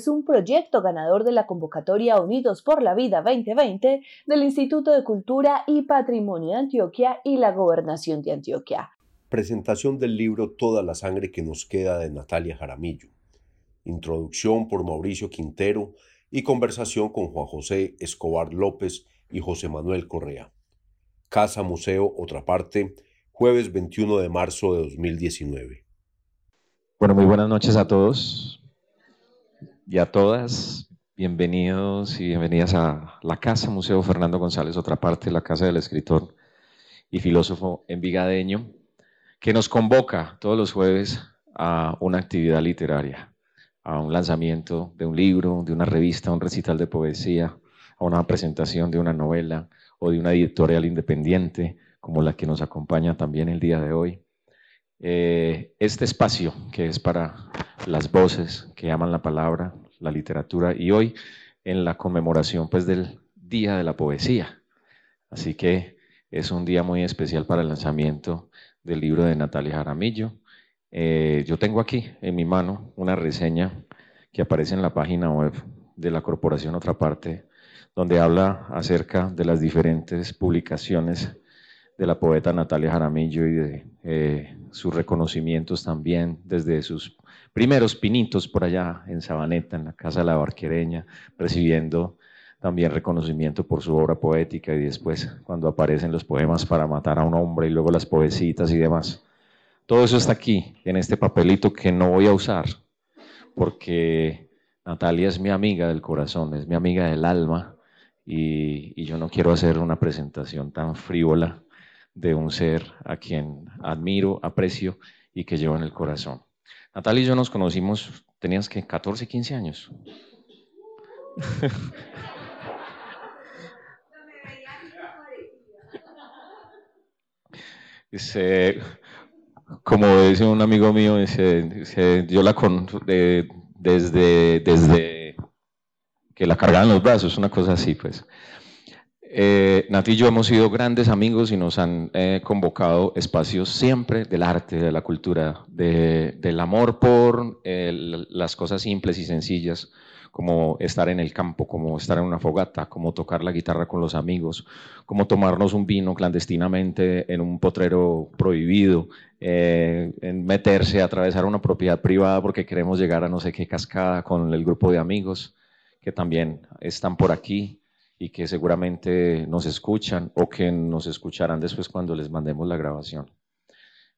Es un proyecto ganador de la convocatoria Unidos por la Vida 2020 del Instituto de Cultura y Patrimonio de Antioquia y la Gobernación de Antioquia. Presentación del libro Toda la sangre que nos queda de Natalia Jaramillo. Introducción por Mauricio Quintero y conversación con Juan José Escobar López y José Manuel Correa. Casa Museo Otra Parte, jueves 21 de marzo de 2019. Bueno, muy buenas noches a todos y a todas. Bienvenidos y bienvenidas a la Casa Museo Fernando González, otra parte, la casa del escritor y filósofo envigadeño, que nos convoca todos los jueves a una actividad literaria, a un lanzamiento de un libro, de una revista, un recital de poesía, a una presentación de una novela o de una editorial independiente, como la que nos acompaña también el día de hoy. Eh, este espacio que es para las voces que aman la palabra, la literatura y hoy en la conmemoración pues del Día de la Poesía. Así que es un día muy especial para el lanzamiento del libro de Natalia Jaramillo. Eh, yo tengo aquí en mi mano una reseña que aparece en la página web de la corporación Otra Parte, donde habla acerca de las diferentes publicaciones de la poeta Natalia Jaramillo y de eh, sus reconocimientos también desde sus primeros pinitos por allá en Sabaneta, en la Casa de la Barquereña, recibiendo también reconocimiento por su obra poética y después cuando aparecen los poemas para matar a un hombre y luego las poesitas y demás. Todo eso está aquí, en este papelito que no voy a usar, porque Natalia es mi amiga del corazón, es mi amiga del alma y, y yo no quiero hacer una presentación tan frívola de un ser a quien admiro, aprecio y que llevo en el corazón. Natalia y yo nos conocimos, tenías que 14, 15 años. Como dice un amigo mío, yo la con, desde, desde que la cargaban los brazos, una cosa así, pues. Eh, y yo hemos sido grandes amigos y nos han eh, convocado espacios siempre del arte, de la cultura, del amor por eh, las cosas simples y sencillas, como estar en el campo, como estar en una fogata, como tocar la guitarra con los amigos, como tomarnos un vino clandestinamente en un potrero prohibido, en meterse, atravesar una propiedad privada porque queremos llegar a no sé qué cascada con el grupo de amigos que también están por aquí y que seguramente nos escuchan o que nos escucharán después cuando les mandemos la grabación.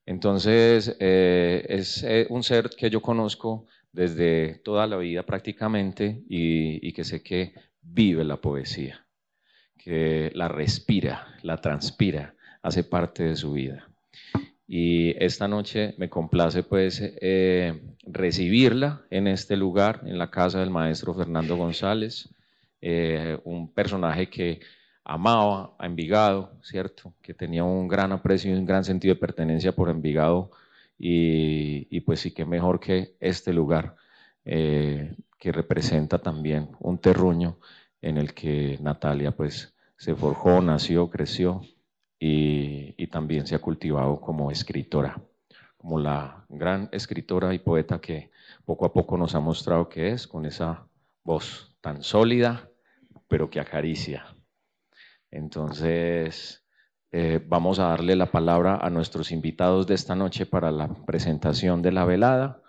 Entonces, eh, es eh, un ser que yo conozco desde toda la vida prácticamente y, que sé que vive la poesía, que la respira, la transpira, hace parte de su vida. Y esta noche me complace pues eh, recibirla en este lugar, en la casa del maestro Fernando González, eh, un personaje que amaba a Envigado, ¿cierto? Que tenía un gran aprecio y un gran sentido de pertenencia por Envigado y, pues sí que mejor que este lugar eh, que representa también un terruño en el que Natalia pues se forjó, nació, creció y, y también se ha cultivado como escritora, como la gran escritora y poeta que poco a poco nos ha mostrado que es, con esa voz tan sólida pero que acaricia. Entonces, eh, vamos a darle la palabra a nuestros invitados de esta noche para la presentación de la velada.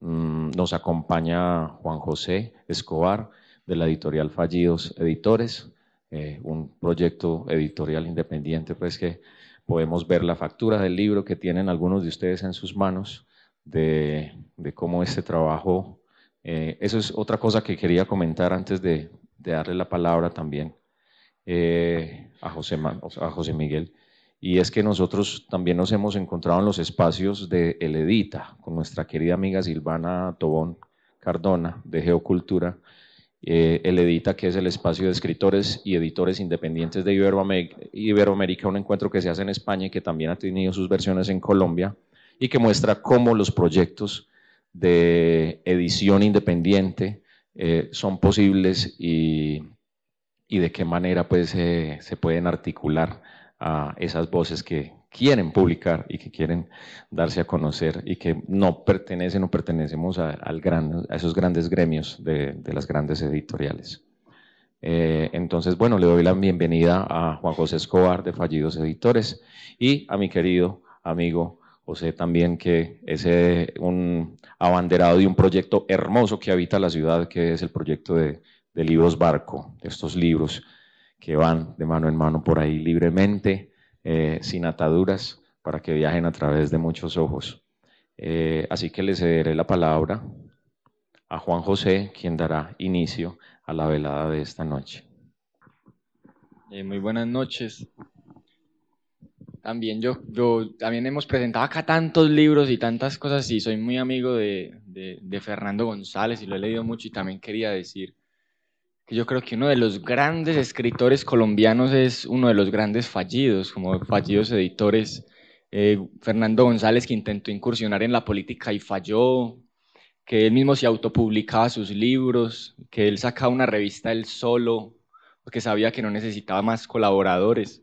Mm, nos acompaña Juan José Escobar de la editorial Fallidos Editores, eh, un proyecto editorial independiente, pues que podemos ver la factura del libro que tienen algunos de ustedes en sus manos de, cómo este trabajo, eh, eso es otra cosa que quería comentar antes de, de darle la palabra también eh, a, José, a José Miguel, y es que nosotros también nos hemos encontrado en los espacios de El Edita, con nuestra querida amiga Silvana Tobón Cardona, de Geocultura, eh, El Edita, que es el espacio de escritores y editores independientes de Iberoamérica, un encuentro que se hace en España y que también ha tenido sus versiones en Colombia, y que muestra cómo los proyectos de edición independiente eh, son posibles y, de qué manera pues, se pueden articular a esas voces que quieren publicar y que quieren darse a conocer y que no pertenecen o pertenecemos a, al gran, a esos grandes gremios de, las grandes editoriales. Eh, entonces, bueno, le doy la bienvenida a Juan José Escobar de Fallidos Editores y a mi querido amigo José también, que es un abanderado de un proyecto hermoso que habita la ciudad, que es el proyecto de, de Libros Barco, de estos libros que van de mano en mano por ahí libremente, eh, sin ataduras, para que viajen a través de muchos ojos. Eh, así que le cederé la palabra a Juan José, quien dará inicio a la velada de esta noche. Eh, muy buenas noches. También yo, yo, también hemos presentado acá tantos libros y tantas cosas y soy muy amigo de, de Fernando González y lo he leído mucho y también quería decir yo creo que uno de los grandes escritores colombianos es uno de los grandes fallidos, como fallidos editores. Eh, Fernando González, que intentó incursionar en la política y falló, que él mismo se autopublicaba sus libros, que él sacaba una revista él solo, porque sabía que no necesitaba más colaboradores.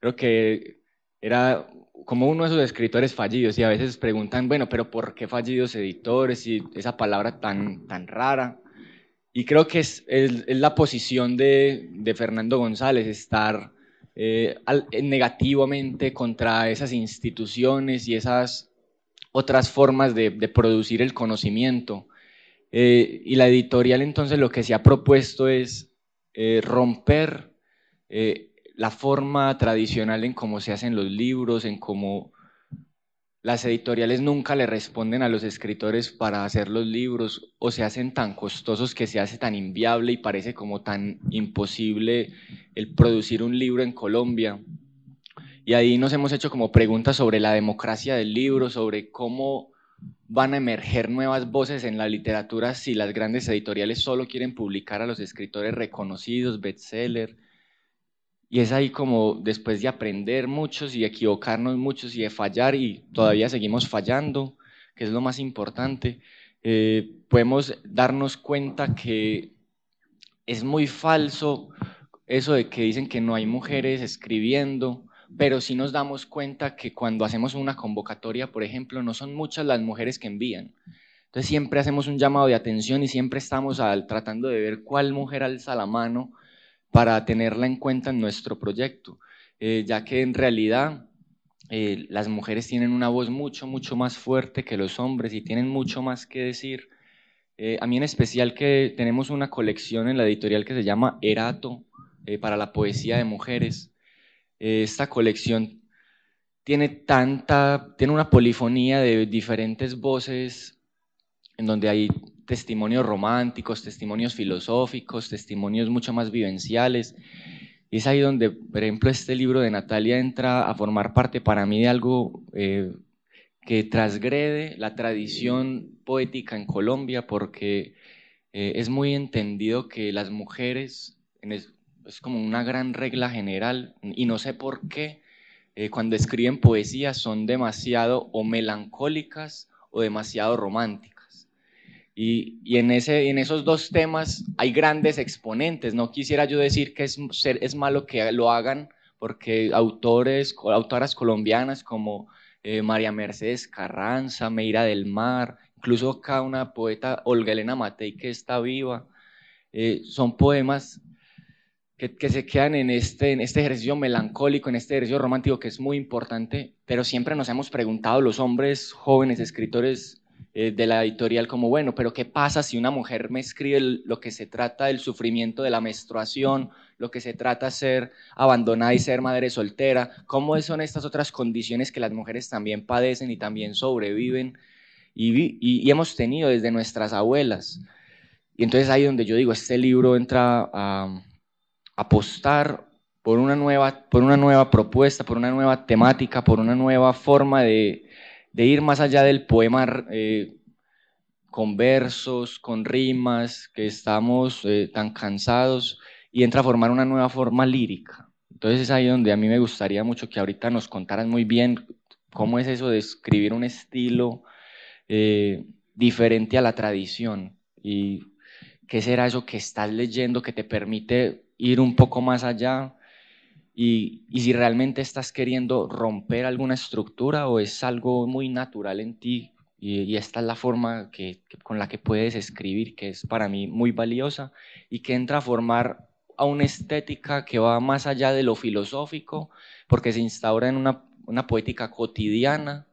Creo que era como uno de esos escritores fallidos y a veces preguntan, bueno, pero ¿por qué fallidos editores? Y esa palabra tan, tan rara. Y creo que es, la posición de, Fernando González, estar eh, negativamente contra esas instituciones y esas otras formas de, producir el conocimiento. Eh, y la editorial entonces lo que se ha propuesto es eh, romper la forma tradicional en cómo se hacen los libros, en cómo las editoriales nunca le responden a los escritores para hacer los libros o se hacen tan costosos que se hace tan inviable y parece como tan imposible el producir un libro en Colombia. Y ahí nos hemos hecho como preguntas sobre la democracia del libro, sobre cómo van a emerger nuevas voces en la literatura si las grandes editoriales solo quieren publicar a los escritores reconocidos, bestseller, y es ahí como después de aprender muchos y equivocarnos muchos y de fallar y todavía seguimos fallando, que es lo más importante, eh, podemos darnos cuenta que es muy falso eso de que dicen que no hay mujeres escribiendo, pero sí nos damos cuenta que cuando hacemos una convocatoria, por ejemplo, no son muchas las mujeres que envían. Entonces siempre hacemos un llamado de atención y siempre estamos tratando de ver cuál mujer alza la mano para tenerla en cuenta en nuestro proyecto, eh, ya que en realidad eh, las mujeres tienen una voz mucho, mucho más fuerte que los hombres y tienen mucho más que decir. Eh, a mí en especial que tenemos una colección en la editorial que se llama Erato para la poesía de mujeres. esta colección tiene tanta, tiene una polifonía de diferentes voces en donde hay testimonios románticos, testimonios filosóficos, testimonios mucho más vivenciales. Y es ahí donde, por ejemplo, este libro de Natalia entra a formar parte para mí de algo eh, que transgrede la tradición poética en Colombia, porque eh, es muy entendido que las mujeres, es, como una gran regla general, y no sé por qué, eh, cuando escriben poesía son demasiado o melancólicas o demasiado románticas. Y, en, ese, en esos dos temas hay grandes exponentes. No quisiera yo decir que es, es malo que lo hagan, porque autores, autoras colombianas como eh, María Mercedes Carranza, Meira del Mar, incluso acá una poeta, Olga Elena Matei, que está viva, eh, son poemas que, que, se quedan en este, en este ejercicio melancólico, en este ejercicio romántico que es muy importante, pero siempre nos hemos preguntado, los hombres jóvenes escritores eh, de la editorial como, bueno, pero ¿qué pasa si una mujer me escribe lo que se trata del sufrimiento de la menstruación, lo que se trata de ser abandonada y ser madre soltera? ¿Cómo son estas otras condiciones que las mujeres también padecen y también sobreviven? Y, y, hemos tenido desde nuestras abuelas. Y entonces ahí donde yo digo, este libro entra a, apostar por una nueva, por una nueva propuesta, por una nueva temática, por una nueva forma de, ir más allá del poema eh, con versos, con rimas, que estamos eh, tan cansados, y entra a formar una nueva forma lírica. Entonces es ahí donde a mí me gustaría mucho que ahorita nos contaran muy bien cómo es eso de escribir un estilo eh, diferente a la tradición y qué será eso que estás leyendo que te permite ir un poco más allá y, si realmente estás queriendo romper alguna estructura o es algo muy natural en ti y, esta es la forma que, con la que puedes escribir, que es para mí muy valiosa y que entra a formar a una estética que va más allá de lo filosófico, porque se instaura en una, poética cotidiana,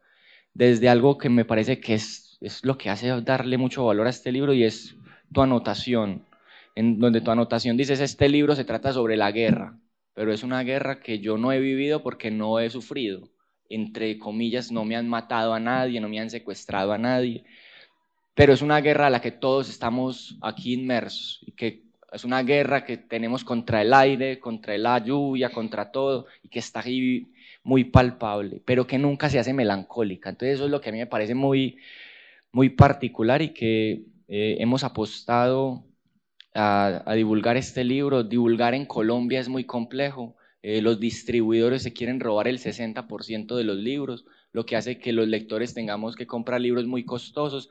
desde algo que me parece que es, es lo que hace darle mucho valor a este libro y es tu anotación, en donde tu anotación dices, este libro se trata sobre la guerra, pero es una guerra que yo no he vivido porque no he sufrido. Entre comillas, no me han matado a nadie, no me han secuestrado a nadie, pero es una guerra a la que todos estamos aquí inmersos y que es una guerra que tenemos contra el aire, contra la lluvia, contra todo y que está ahí muy palpable, pero que nunca se hace melancólica. Entonces eso es lo que a mí me parece muy, muy particular y que eh, hemos apostado a, divulgar este libro. Divulgar en Colombia es muy complejo. Eh, los distribuidores se quieren robar el 60% de los libros, lo que hace que los lectores tengamos que comprar libros muy costosos.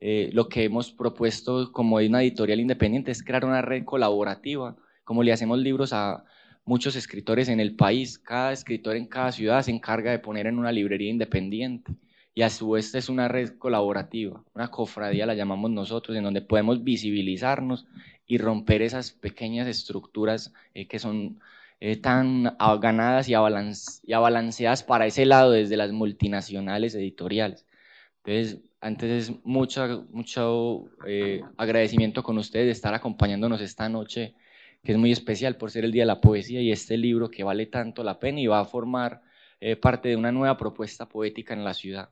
Eh, lo que hemos propuesto como una editorial independiente es crear una red colaborativa, como le hacemos libros a muchos escritores en el país. Cada escritor en cada ciudad se encarga de poner en una librería independiente y a su vez es una red colaborativa, una cofradía la llamamos nosotros, en donde podemos visibilizarnos y romper esas pequeñas estructuras eh, que son eh, tan ganadas y, abalanceadas para ese lado desde las multinacionales editoriales. Entonces, antes es mucho, mucho eh, agradecimiento con ustedes de estar acompañándonos esta noche, que es muy especial por ser el Día de la Poesía y este libro que vale tanto la pena y va a formar parte de una nueva propuesta poética en la ciudad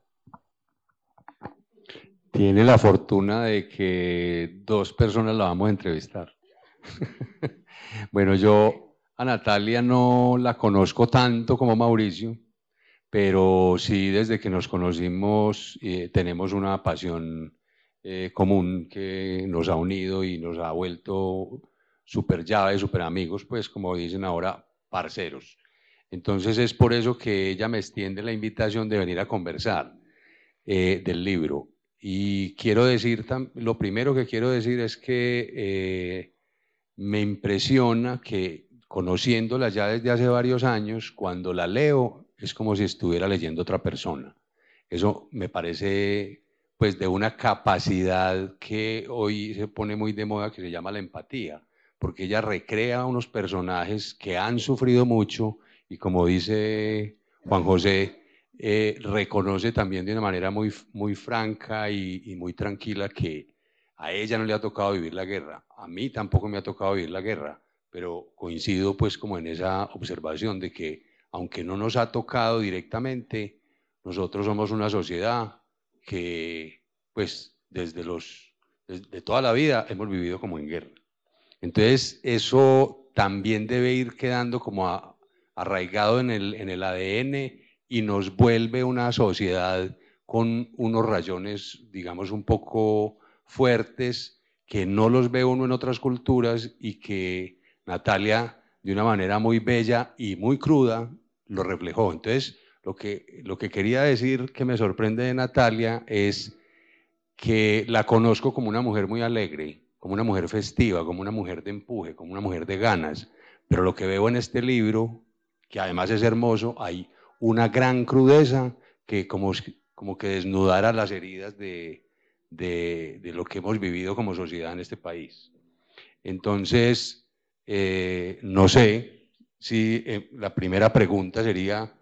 tiene la fortuna de que dos personas la vamos a entrevistar. bueno, yo a Natalia no la conozco tanto como Mauricio, pero sí desde que nos conocimos eh, tenemos una pasión eh, común que nos ha unido y nos ha vuelto súper llave, súper amigos, pues como dicen ahora, parceros. Entonces es por eso que ella me extiende la invitación de venir a conversar eh, del libro. Y quiero decir, lo primero que quiero decir es que eh, me impresiona que conociéndola ya desde hace varios años, cuando la leo es como si estuviera leyendo otra persona. Eso me parece pues de una capacidad que hoy se pone muy de moda que se llama la empatía, porque ella recrea unos personajes que han sufrido mucho y como dice Juan José, eh, reconoce también de una manera muy, muy franca y, muy tranquila que a ella no le ha tocado vivir la guerra, a mí tampoco me ha tocado vivir la guerra, pero coincido pues como en esa observación de que aunque no nos ha tocado directamente, nosotros somos una sociedad que pues desde los de toda la vida hemos vivido como en guerra. Entonces eso también debe ir quedando como arraigado en el, en el ADN y nos vuelve una sociedad con unos rayones, digamos, un poco fuertes, que no los ve uno en otras culturas y que Natalia, de una manera muy bella y muy cruda, lo reflejó. Entonces, lo que, lo que quería decir que me sorprende de Natalia es que la conozco como una mujer muy alegre, como una mujer festiva, como una mujer de empuje, como una mujer de ganas. Pero lo que veo en este libro, que además es hermoso, hay una gran crudeza que como, como que desnudara las heridas de, de, lo que hemos vivido como sociedad en este país. Entonces, eh, no sé si eh, la primera pregunta sería...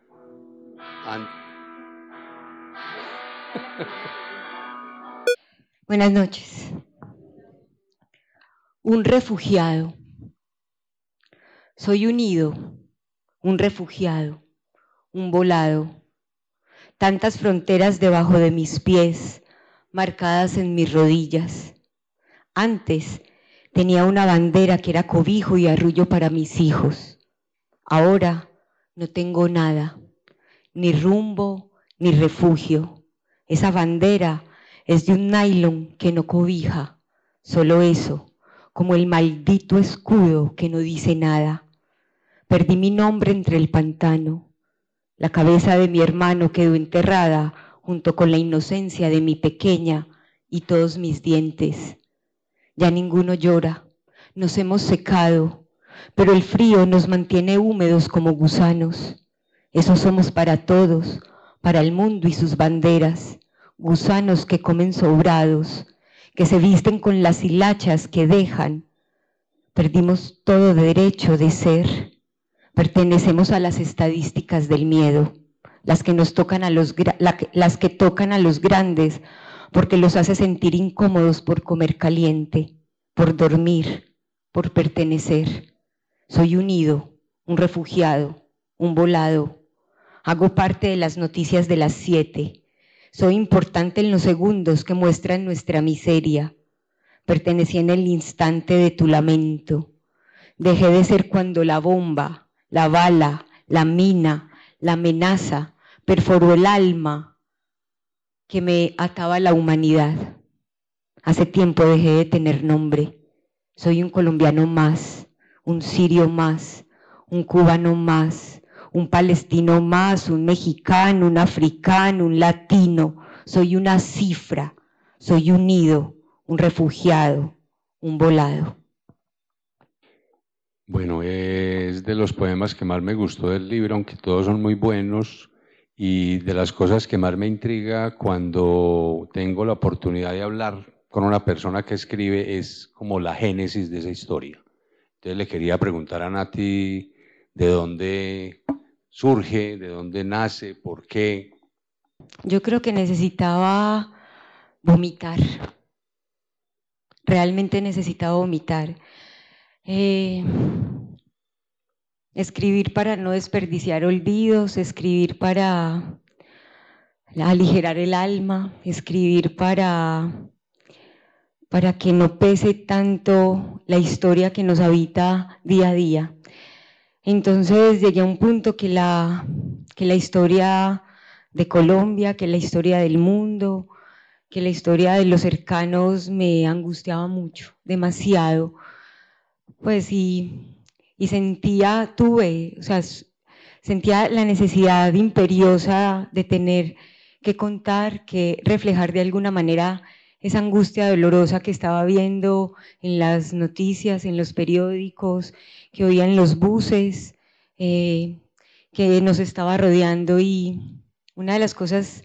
Buenas noches. Un refugiado. Soy unido, un refugiado un volado, tantas fronteras debajo de mis pies, marcadas en mis rodillas. Antes tenía una bandera que era cobijo y arrullo para mis hijos. Ahora no tengo nada, ni rumbo, ni refugio. Esa bandera es de un nylon que no cobija, solo eso, como el maldito escudo que no dice nada. Perdí mi nombre entre el pantano. La cabeza de mi hermano quedó enterrada junto con la inocencia de mi pequeña y todos mis dientes. Ya ninguno llora, nos hemos secado, pero el frío nos mantiene húmedos como gusanos. Eso somos para todos, para el mundo y sus banderas, gusanos que comen sobrados, que se visten con las hilachas que dejan. Perdimos todo derecho de ser. Pertenecemos a las estadísticas del miedo, las que nos tocan a los las que tocan a los grandes porque los hace sentir incómodos por comer caliente, por dormir, por pertenecer. Soy unido, un refugiado, un volado. Hago parte de las noticias de las siete soy importante en los segundos que muestran nuestra miseria. Pertenecí en el instante de tu lamento. Dejé de ser cuando la bomba, la bala, la mina, la amenaza perforó el alma que me ataba a la humanidad. Hace tiempo dejé de tener nombre. Soy un colombiano más, un sirio más, un cubano más, un palestino más, un mexicano, un africano, un latino. Soy una cifra, soy un nido, un refugiado, un volado. Bueno, es de los poemas que más me gustó del libro, aunque todos son muy buenos, y de las cosas que más me intriga cuando tengo la oportunidad de hablar con una persona que escribe es como la génesis de esa historia. Entonces le quería preguntar a Nati de dónde surge, de dónde nace, por qué. Yo creo que necesitaba vomitar. Realmente necesitaba vomitar. Eh, escribir para no desperdiciar olvidos, escribir para aligerar el alma, escribir para, para que no pese tanto la historia que nos habita día a día. Entonces llegué a un punto que la, que la historia de Colombia, que la historia del mundo, que la historia de los cercanos me angustiaba mucho, demasiado. Pues y, y sentía, tuve, o sea, sentía la necesidad imperiosa de tener que contar, que reflejar de alguna manera esa angustia dolorosa que estaba viendo en las noticias, en los periódicos, que oía en los buses, eh, que nos estaba rodeando y una de las cosas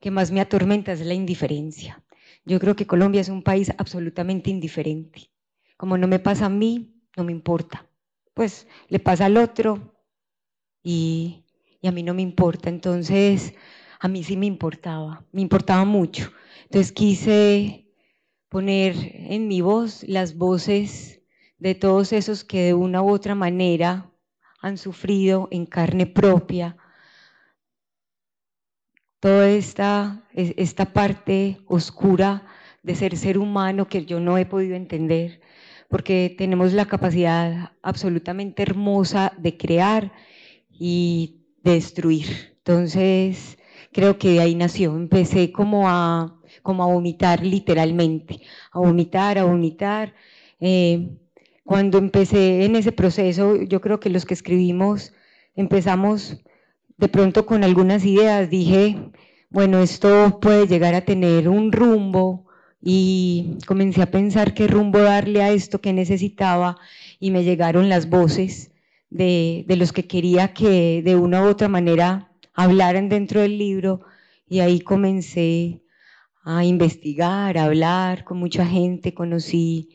que más me atormenta es la indiferencia. Yo creo que Colombia es un país absolutamente indiferente. Como no me pasa a mí, no me importa. Pues le pasa al otro y, a mí no me importa. Entonces, a mí sí me importaba, me importaba mucho. Entonces quise poner en mi voz las voces de todos esos que de una u otra manera han sufrido en carne propia toda esta, esta parte oscura de ser ser humano que yo no he podido entender, porque tenemos la capacidad absolutamente hermosa de crear y destruir. Entonces, creo que de ahí nació. Empecé como a como a vomitar literalmente, a vomitar, a vomitar. Eh, cuando empecé en ese proceso, yo creo que los que escribimos empezamos de pronto con algunas ideas, dije, bueno, esto puede llegar a tener un rumbo y comencé a pensar qué rumbo darle a esto que necesitaba y me llegaron las voces de, de los que quería que de una u otra manera hablaran dentro del libro y ahí comencé a investigar, a hablar con mucha gente. Conocí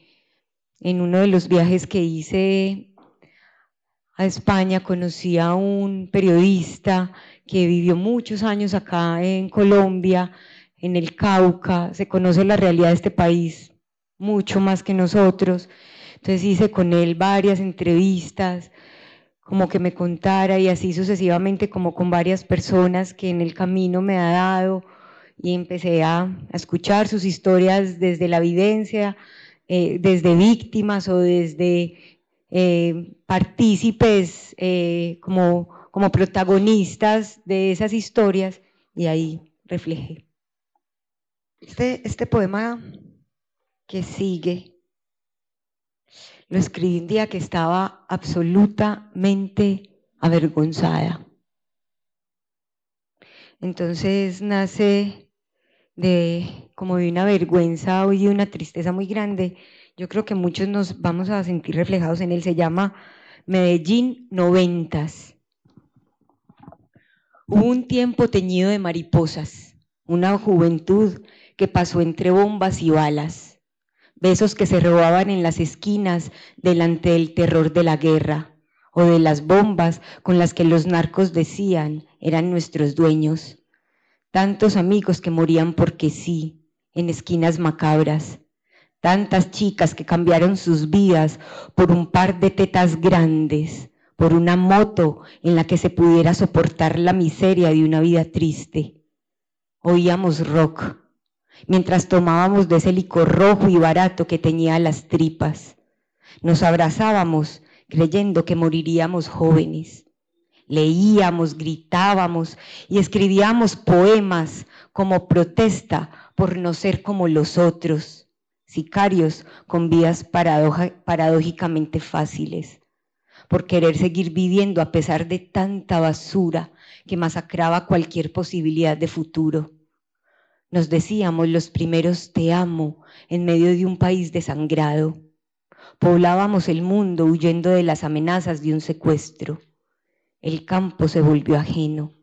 en uno de los viajes que hice a España, conocí a un periodista que vivió muchos años acá en Colombia, en el Cauca, se conoce la realidad de este país mucho más que nosotros. Entonces hice con él varias entrevistas, como que me contara y así sucesivamente como con varias personas que en el camino me ha dado y empecé a, escuchar sus historias desde la vivencia, eh, desde víctimas o desde eh, partícipes eh, como, como protagonistas de esas historias y ahí reflejé. Este, este poema que sigue lo escribí un día que estaba absolutamente avergonzada. Entonces nace de como de una vergüenza y una tristeza muy grande. Yo creo que muchos nos vamos a sentir reflejados en él. Se llama Medellín Noventas. Hubo un tiempo teñido de mariposas, una juventud que pasó entre bombas y balas, besos que se robaban en las esquinas delante del terror de la guerra o de las bombas con las que los narcos decían eran nuestros dueños. Tantos amigos que morían porque sí, en esquinas macabras. Tantas chicas que cambiaron sus vidas por un par de tetas grandes, por una moto en la que se pudiera soportar la miseria de una vida triste. Oíamos rock mientras tomábamos de ese licor rojo y barato que tenía las tripas. Nos abrazábamos creyendo que moriríamos jóvenes. Leíamos, gritábamos y escribíamos poemas como protesta por no ser como los otros, sicarios con vidas paradójicamente fáciles, por querer seguir viviendo a pesar de tanta basura que masacraba cualquier posibilidad de futuro. Nos decíamos los primeros te amo en medio de un país desangrado. Poblábamos el mundo huyendo de las amenazas de un secuestro. El campo se volvió ajeno.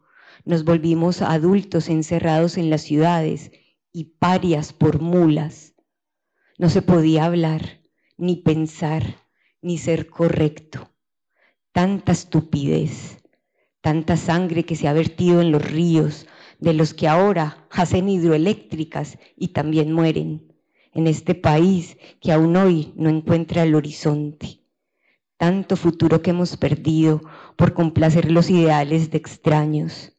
Nos volvimos adultos encerrados en las ciudades y parias por mulas. No se podía hablar, ni pensar, ni ser correcto. Tanta estupidez, tanta sangre que se ha vertido en los ríos, de los que ahora hacen hidroeléctricas y también mueren, en este país que aún hoy no encuentra el horizonte. Tanto futuro que hemos perdido por complacer los ideales de extraños.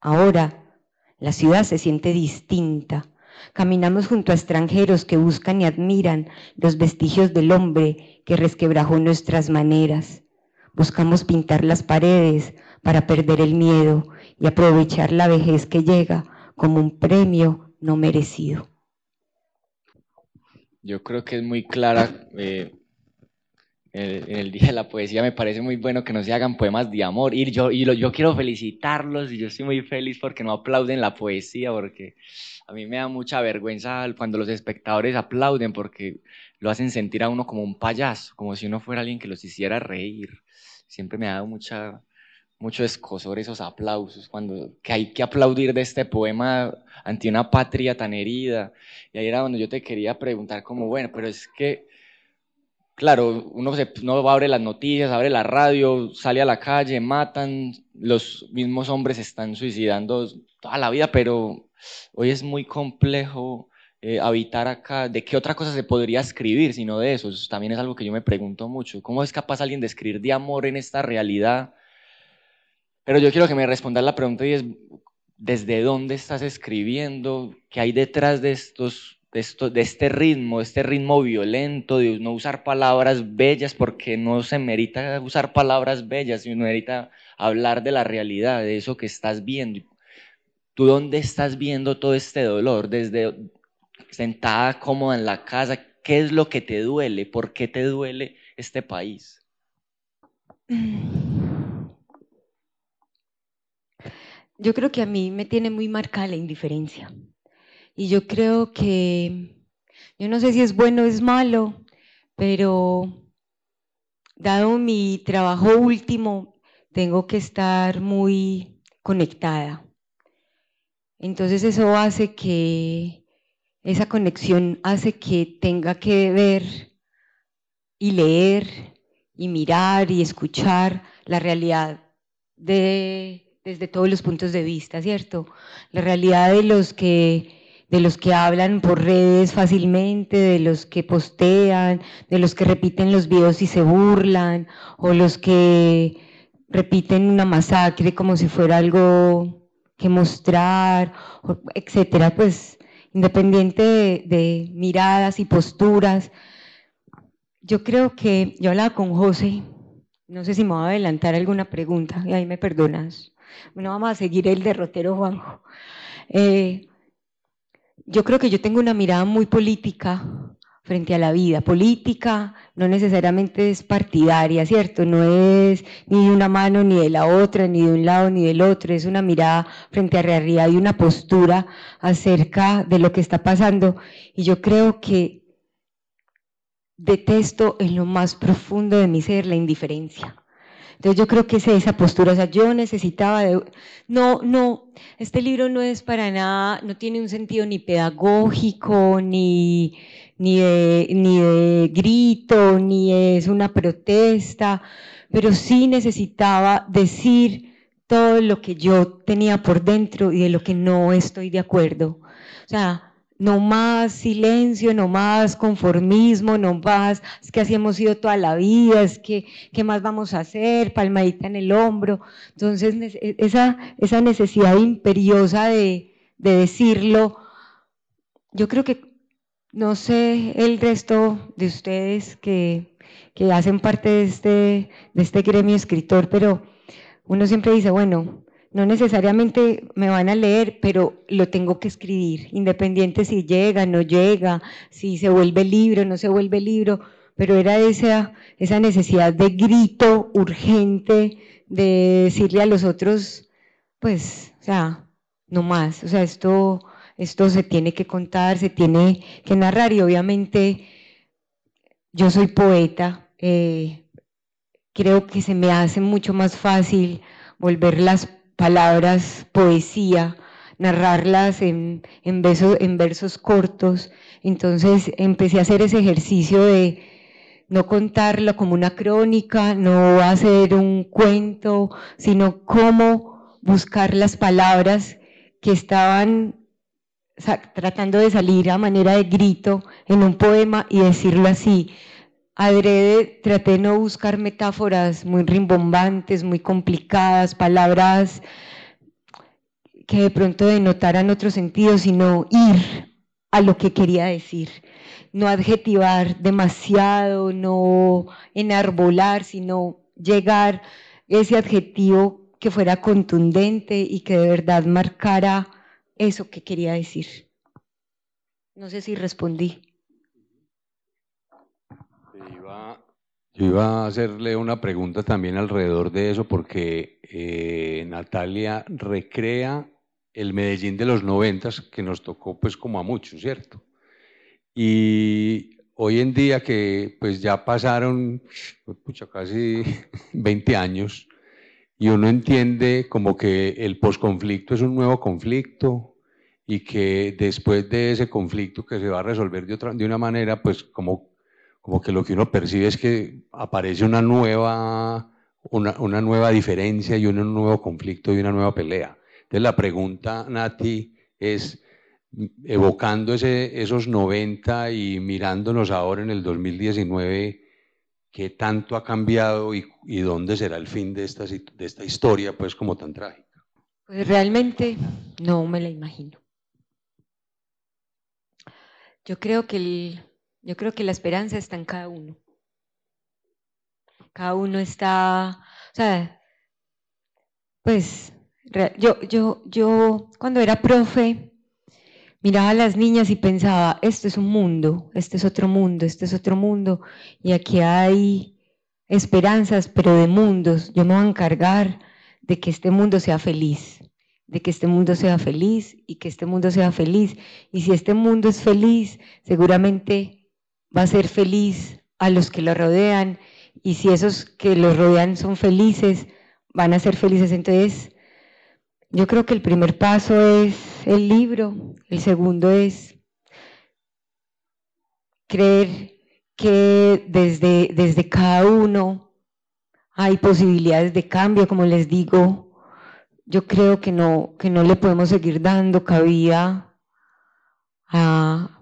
Ahora la ciudad se siente distinta. Caminamos junto a extranjeros que buscan y admiran los vestigios del hombre que resquebrajó nuestras maneras. Buscamos pintar las paredes para perder el miedo y aprovechar la vejez que llega como un premio no merecido. Yo creo que es muy clara. Eh, en el Día de la Poesía me parece muy bueno que no se hagan poemas de amor. Y yo, y yo quiero felicitarlos y yo estoy muy feliz porque no aplauden la poesía, porque a mí me da mucha vergüenza cuando los espectadores aplauden porque lo hacen sentir a uno como un payaso, como si uno fuera alguien que los hiciera reír. Siempre me ha dado mucha, mucho escosor esos aplausos, cuando que hay que aplaudir de este poema ante una patria tan herida. Y ahí era donde yo te quería preguntar como, bueno, pero es que, claro, uno, se, uno abre las noticias, abre la radio, sale a la calle, matan, los mismos hombres están suicidando toda la vida, pero hoy es muy complejo eh, habitar acá. ¿De qué otra cosa se podría escribir sino de eso? Eso también es algo que yo me pregunto mucho. ¿Cómo es capaz alguien de escribir de amor en esta realidad? Pero yo quiero que me respondas la pregunta y es, ¿desde dónde estás escribiendo? ¿Qué hay detrás de estos, de, de este ritmo, este ritmo violento, de no usar palabras bellas, porque no se merita usar palabras bellas, sino merita hablar de la realidad, de eso que estás viendo. ¿Tú dónde estás viendo todo este dolor? Desde sentada cómoda en la casa, ¿qué es lo que te duele? ¿Por qué te duele este país? yo creo que a mí me tiene muy marcada la indiferencia. Y yo creo que, yo no sé si es bueno o es malo, pero dado mi trabajo último, tengo que estar muy conectada. Entonces eso hace que, esa conexión hace que tenga que ver y leer y mirar y escuchar la realidad de desde todos los puntos de vista, ¿cierto? La realidad de los que de los que hablan por redes fácilmente, de los que postean, de los que repiten los videos y se burlan, o los que repiten una masacre como si fuera algo que mostrar, etcétera, pues independiente de, miradas y posturas, yo creo que yo hablaba con José, no sé si me voy a adelantar alguna pregunta, y ahí me perdonas. Bueno, vamos a seguir el derrotero Juanjo. Eh, yo creo que yo tengo una mirada muy política frente a la vida. Política no necesariamente es partidaria, ¿cierto? No es ni de una mano ni de la otra, ni de un lado ni del otro. Es una mirada frente a realidad y una postura acerca de lo que está pasando. Y yo creo que detesto en lo más profundo de mi ser la indiferencia. Entonces yo creo que es esa postura, o sea, yo necesitaba de... No, no, este libro no es para nada, no tiene un sentido ni pedagógico, ni, ni, de, ni de grito, ni es una protesta, pero sí necesitaba decir todo lo que yo tenía por dentro y de lo que no estoy de acuerdo. O sea, no más silencio, no más conformismo, no más, es que así hemos sido toda la vida, es que, ¿qué más vamos a hacer? Palmadita en el hombro. Entonces, e, esa, esa necesidad imperiosa de, de decirlo, yo creo que, no sé el resto de ustedes que, que hacen parte de este, de este gremio escritor, pero uno siempre dice, bueno, no necesariamente me van a leer, pero lo tengo que escribir, independiente si llega, no llega, si se vuelve libro, no se vuelve libro, pero era esa, esa necesidad de grito urgente, de decirle a los otros, pues, o sea, no más, o sea, esto, esto se tiene que contar, se tiene que narrar. Y obviamente yo soy poeta, eh, creo que se me hace mucho más fácil volver las palabras, poesía, narrarlas en, en, en versos cortos. Entonces empecé a hacer ese ejercicio de no contarlo como una crónica, no hacer un cuento, sino cómo buscar las palabras que estaban tratando de salir a manera de grito en un poema y decirlo así. Adrede traté de no buscar metáforas muy rimbombantes, muy complicadas, palabras que de pronto denotaran otro sentido, sino ir a lo que quería decir. No adjetivar demasiado, no enarbolar, sino llegar ese adjetivo que fuera contundente y que de verdad marcara eso que quería decir. No sé si respondí. Yo iba a hacerle una pregunta también alrededor de eso porque eh, Natalia recrea el Medellín de los noventas que nos tocó pues como a muchos, ¿cierto? Y hoy en día que pues ya pasaron casi 20 años y uno entiende como que el posconflicto es un nuevo conflicto y que después de ese conflicto que se va a resolver de, otra, de una manera pues como como que lo que uno percibe es que aparece una nueva, una, nueva diferencia y un nuevo conflicto y una nueva pelea. Entonces la pregunta, Nati, es evocando esos 90 y mirándonos ahora en el 2019, ¿qué tanto ha cambiado y, y dónde será el fin de esta, de esta historia, pues como tan trágica? Pues realmente no me la imagino. Yo creo que el, yo creo que la esperanza está en cada uno. Cada uno está, o sea, pues yo, yo, yo cuando era profe miraba a las niñas y pensaba, este es un mundo, este es otro mundo, este es otro mundo, y aquí hay esperanzas, pero de mundos. Yo me voy a encargar de que este mundo sea feliz, de que este mundo sea feliz y que este mundo sea feliz. Y si este mundo es feliz, seguramente va a ser feliz a los que lo rodean. Y si esos que lo rodean son felices, van a ser felices. Entonces, yo creo que el primer paso es el libro, el segundo es creer que desde, desde cada uno hay posibilidades de cambio, como les digo, yo creo que no, que no le podemos seguir dando cabida a,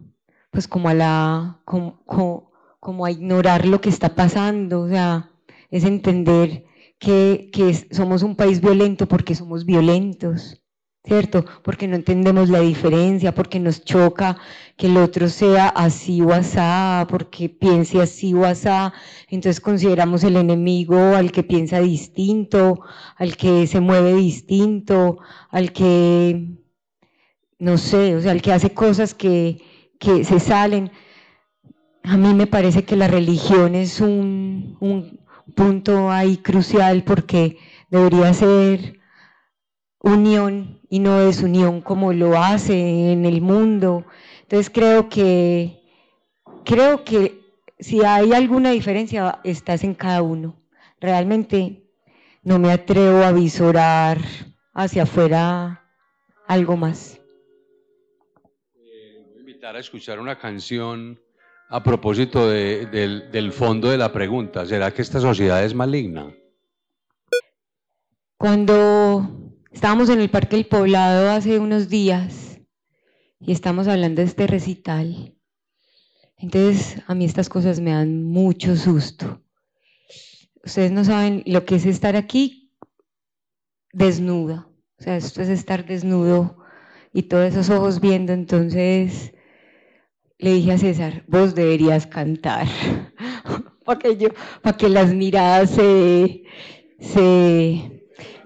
pues como a la, como, a ignorar lo que está pasando, o sea, es entender que, somos un país violento porque somos violentos, ¿cierto? Porque no entendemos la diferencia, porque nos choca que el otro sea así o asá, porque piense así o asá. Entonces consideramos el enemigo al que piensa distinto, al que se mueve distinto, al que, no sé, o sea, al que hace cosas que, que se salen. A mí me parece que la religión es un, un punto ahí crucial porque debería ser unión y no es unión como lo hace en el mundo. Entonces creo que, creo que si hay alguna diferencia, estás en cada uno. Realmente no me atrevo a visorar hacia afuera algo más. A escuchar una canción a propósito del, del fondo de la pregunta. ¿Será que esta sociedad es maligna? Cuando Estábamos en el Parque del Poblado hace unos días y estamos hablando de este recital. Entonces, a mí estas cosas me dan mucho susto. Ustedes no saben lo que es estar aquí desnuda. O sea, esto es estar desnudo y todos esos ojos viendo. Entonces, le dije a César, vos deberías cantar. para, que yo, que las miradas se, se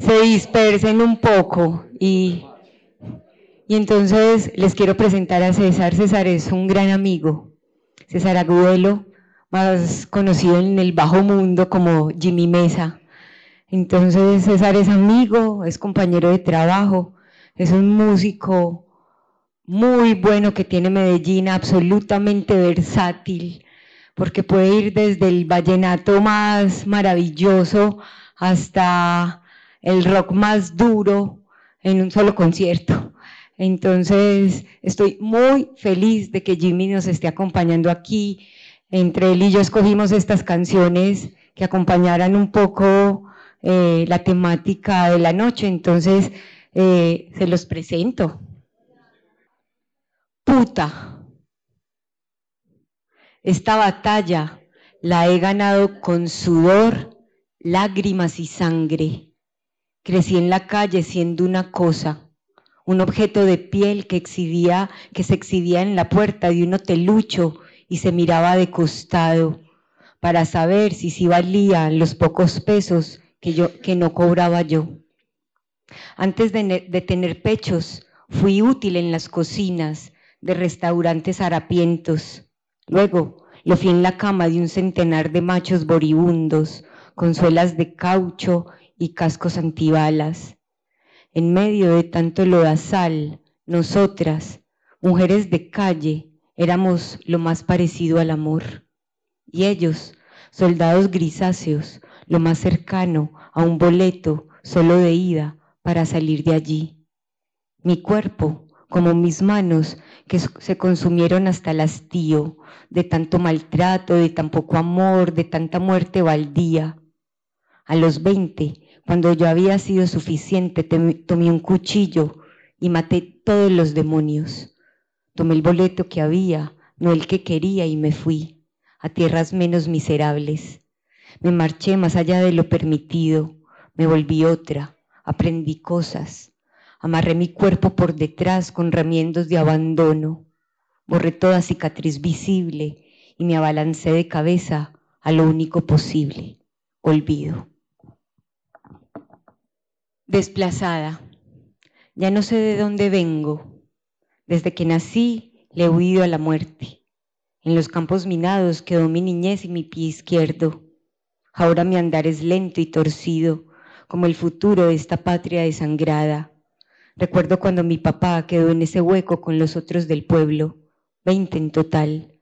se dispersen un poco y, y entonces les quiero presentar a César. César es un gran amigo, César Agudelo, más conocido en el bajo mundo como Jimmy Mesa. Entonces César es amigo, es compañero de trabajo, es un músico muy bueno que tiene Medellín, absolutamente versátil, porque puede ir desde el vallenato más maravilloso hasta el rock más duro en un solo concierto. Entonces, estoy muy feliz de que Jimmy nos esté acompañando aquí. Entre él y yo escogimos estas canciones que acompañaran un poco eh, la temática de la noche. Entonces, eh, se los presento. Puta. Esta batalla la he ganado con sudor, lágrimas y sangre. Crecí en la calle siendo una cosa, un objeto de piel que exhibía, que se exhibía en la puerta de un hotelucho y se miraba de costado para saber si sí valía los pocos pesos que, yo, que no cobraba yo. Antes de tener pechos, fui útil en las cocinas de restaurantes harapientos. Luego, lo fui en la cama de un centenar de machos boribundos, con suelas de caucho y cascos antibalas. En medio de tanto lodazal, nosotras, mujeres de calle, éramos lo más parecido al amor. Y ellos, soldados grisáceos, lo más cercano a un boleto solo de ida para salir de allí. Mi cuerpo, como mis manos, que se consumieron hasta el hastío de tanto maltrato, de tan poco amor, de tanta muerte baldía. A los veinte cuando yo había sido suficiente, tomé un cuchillo y maté todos los demonios. Tomé el boleto que había, no el que quería, y me fui a tierras menos miserables. Me marché más allá de lo permitido, me volví otra, aprendí cosas, amarré mi cuerpo por detrás con remiendos de abandono, borré toda cicatriz visible y me abalancé de cabeza a lo único posible, olvido desplazada. Ya no sé de dónde vengo. Desde que nací le he huido a la muerte. En los campos minados quedó mi niñez y mi pie izquierdo. Ahora mi andar es lento y torcido, como el futuro de esta patria desangrada. Recuerdo cuando mi papá quedó en ese hueco con los otros del pueblo, veinte en total.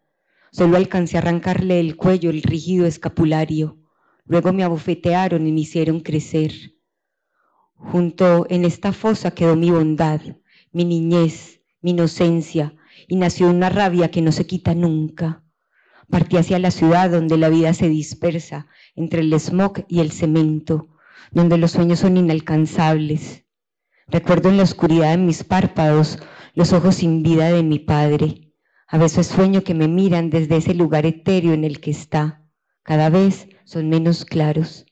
Solo alcancé a arrancarle el cuello el rígido escapulario. Luego me abofetearon y me hicieron crecer. Junto en esta fosa quedó mi bondad, mi niñez, mi inocencia, y nació una rabia que no se quita nunca. Partí hacia la ciudad donde la vida se dispersa entre el smog y el cemento, donde los sueños son inalcanzables. Recuerdo en la oscuridad de mis párpados los ojos sin vida de mi padre. A veces sueño que me miran desde ese lugar etéreo en el que está. Cada vez son menos claros.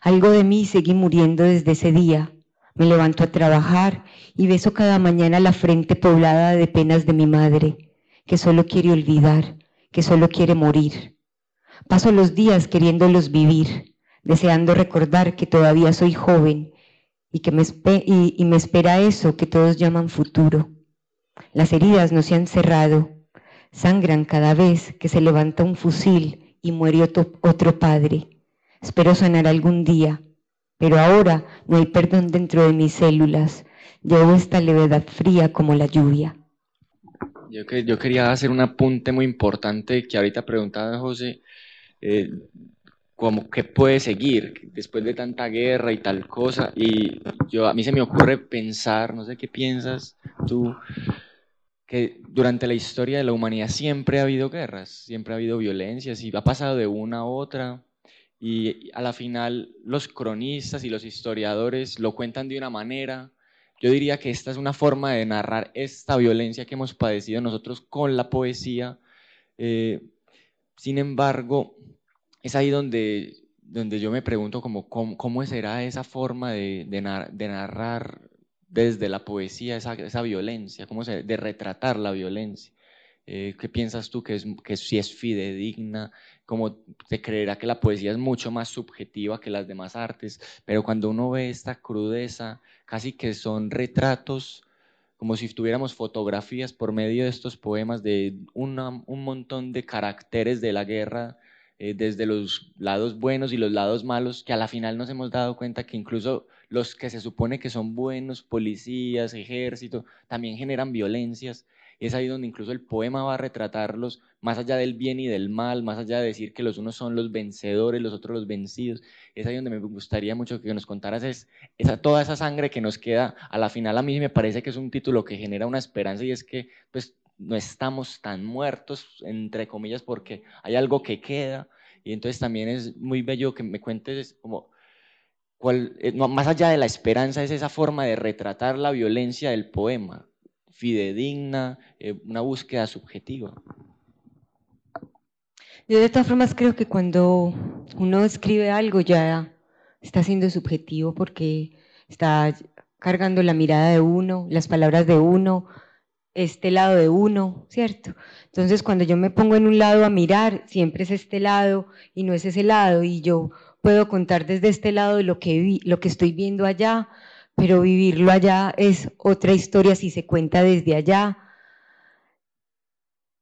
Algo de mí seguí muriendo desde ese día. Me levanto a trabajar y beso cada mañana la frente poblada de penas de mi madre, que solo quiere olvidar, que solo quiere morir. Paso los días queriéndolos vivir, deseando recordar que todavía soy joven y que me, y me espera eso que todos llaman futuro. Las heridas no se han cerrado, sangran cada vez que se levanta un fusil y muere otro padre. Espero sanar algún día, pero ahora no hay perdón dentro de mis células. Llevo esta levedad fría como la lluvia. Yo, que, yo quería hacer un apunte muy importante que ahorita preguntaba José, eh, como qué puede seguir después de tanta guerra y tal cosa. Y yo, a mí se me ocurre pensar, no sé qué piensas tú, que durante la historia de la humanidad siempre ha habido guerras, siempre ha habido violencias y ha pasado de una a otra y a la final los cronistas y los historiadores lo cuentan de una manera. Yo diría que esta es una forma de narrar esta violencia que hemos padecido nosotros con la poesía. Eh, sin embargo, es ahí donde, donde yo me pregunto como, cómo, será esa forma de, de, narrar desde la poesía esa, esa violencia, cómo se, de retratar la violencia. Eh, ¿Qué piensas tú que, es, que si es fidedigna? como se creerá que la poesía es mucho más subjetiva que las demás artes, pero cuando uno ve esta crudeza, casi que son retratos, como si tuviéramos fotografías por medio de estos poemas de un montón de caracteres de la guerra, eh, desde los lados buenos y los lados malos, que a la final nos hemos dado cuenta que incluso los que se supone que son buenos, policías, ejército, también generan violencias es ahí donde incluso el poema va a retratarlos más allá del bien y del mal, más allá de decir que los unos son los vencedores, los otros los vencidos. Es ahí donde me gustaría mucho que nos contaras es, toda esa sangre que nos queda. A la final a mí me parece que es un título que genera una esperanza y es que pues no estamos tan muertos, entre comillas, porque hay algo que queda. Y entonces también es muy bello que me cuentes como cuál, eh, más allá de la esperanza, es esa forma de retratar la violencia del poema fidedigna, eh, una búsqueda subjetiva. Yo de todas formas creo que cuando uno escribe algo ya está siendo subjetivo porque está cargando la mirada de uno, las palabras de uno, este lado de uno, ¿cierto? Entonces cuando yo me pongo en un lado a mirar, siempre es este lado y no es ese lado y yo puedo contar desde este lado lo que, lo que estoy viendo allá, pero vivirlo allá es otra historia si se cuenta desde allá.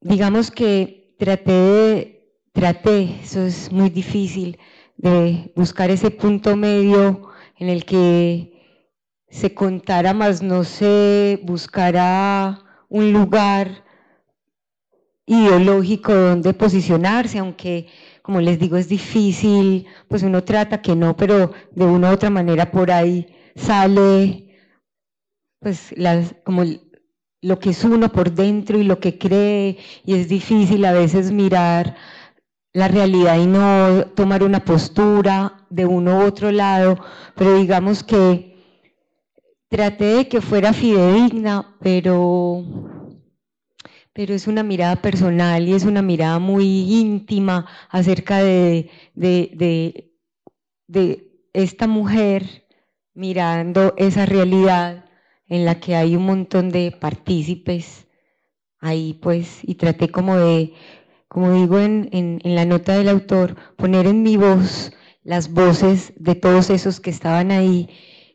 Digamos que traté traté, eso es muy difícil, de buscar ese punto medio en el que se contara más, no se buscara un lugar ideológico donde posicionarse, aunque como les digo es difícil, pues uno trata que no, pero de una u otra manera por ahí sale pues como lo que es uno por dentro y lo que cree y es difícil a veces mirar la realidad y no tomar una postura de uno u otro lado, pero digamos que traté de que fuera fidedigna, pero, pero es una mirada personal y es una mirada muy íntima acerca de, de, de esta mujer mirando esa realidad en la que hay un montón de partícipes ahí pues y traté como de, como digo en, en, la nota del autor, poner en mi voz las voces de todos esos que estaban ahí,